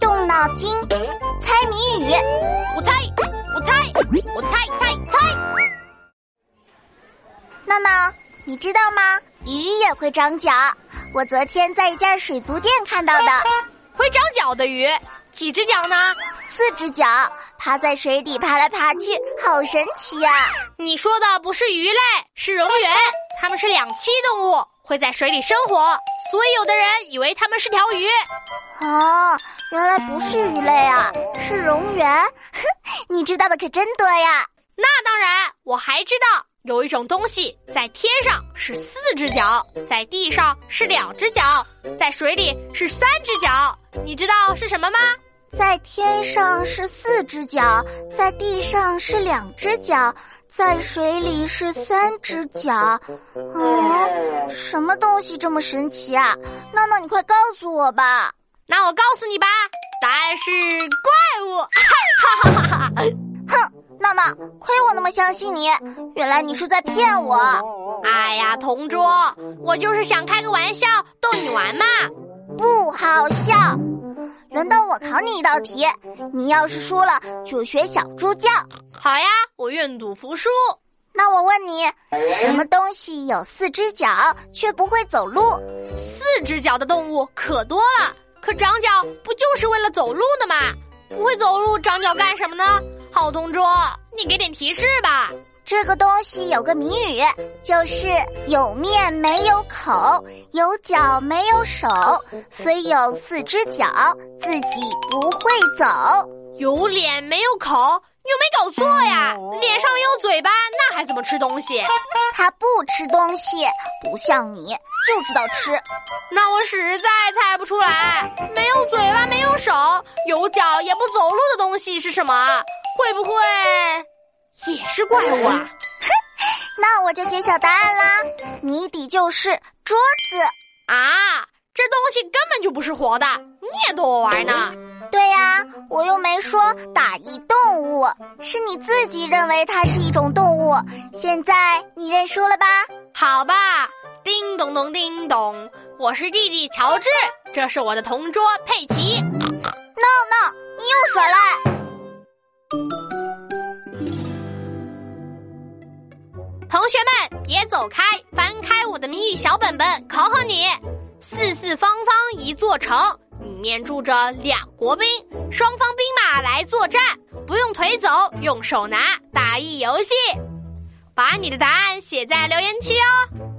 动脑筋，猜谜语。我猜，我猜，我猜猜猜。闹闹，你知道吗？鱼也会长脚。我昨天在一家水族店看到的。会长脚的鱼，几只脚呢？四只脚，趴在水底爬来爬去，好神奇呀！你说的不是鱼类，是蝾螈，它们是两栖动物，会在水里生活，所以有的人以为它们是条鱼。哦，原来不是鱼类啊，是蝾螈。哼，你知道的可真多呀！那当然，我还知道有一种东西在天上是四只脚，在地上是两只脚，在水里是三只脚。你知道是什么吗？在天上是四只脚，在地上是两只脚，在水里是三只脚。嗯，什么东西这么神奇啊？闹闹，你快告诉我吧！那我告诉你吧，答案是怪物！哈哈哈哈哈！哼，闹闹，亏我那么相信你，原来你是在骗我！哎呀，同桌，我就是想开个玩笑逗你玩嘛。不好笑，轮到我考你一道题。你要是输了，就学小猪叫。好呀，我愿赌服输。那我问你，什么东西有四只脚却不会走路？四只脚的动物可多了，可长脚不就是为了走路的吗？不会走路长脚干什么呢？好同桌，你给点提示吧。这个东西有个谜语，就是有面没有口，有脚没有手，虽有四只脚，自己不会走。有脸没有口，你有没搞错呀？脸上没有嘴巴，那还怎么吃东西？它不吃东西，不像你就知道吃。那我实在猜不出来，没有嘴巴，没有手，有脚也不走路的东西是什么？会不会？也是怪物啊！哼，那我就揭晓答案啦。谜底就是桌子啊！这东西根本就不是活的，你也逗我玩呢？对呀，我又没说打一动物，是你自己认为它是一种动物。现在你认输了吧？好吧，叮咚咚，叮咚，我是弟弟乔治，这是我的同桌佩奇。闹闹，你又耍赖！同学们，别走开！翻开我的谜语小本本，考考你：四四方方一座城，里面住着两国兵，双方兵马来作战，不用腿走，用手拿，打一游戏。把你的答案写在留言区哦。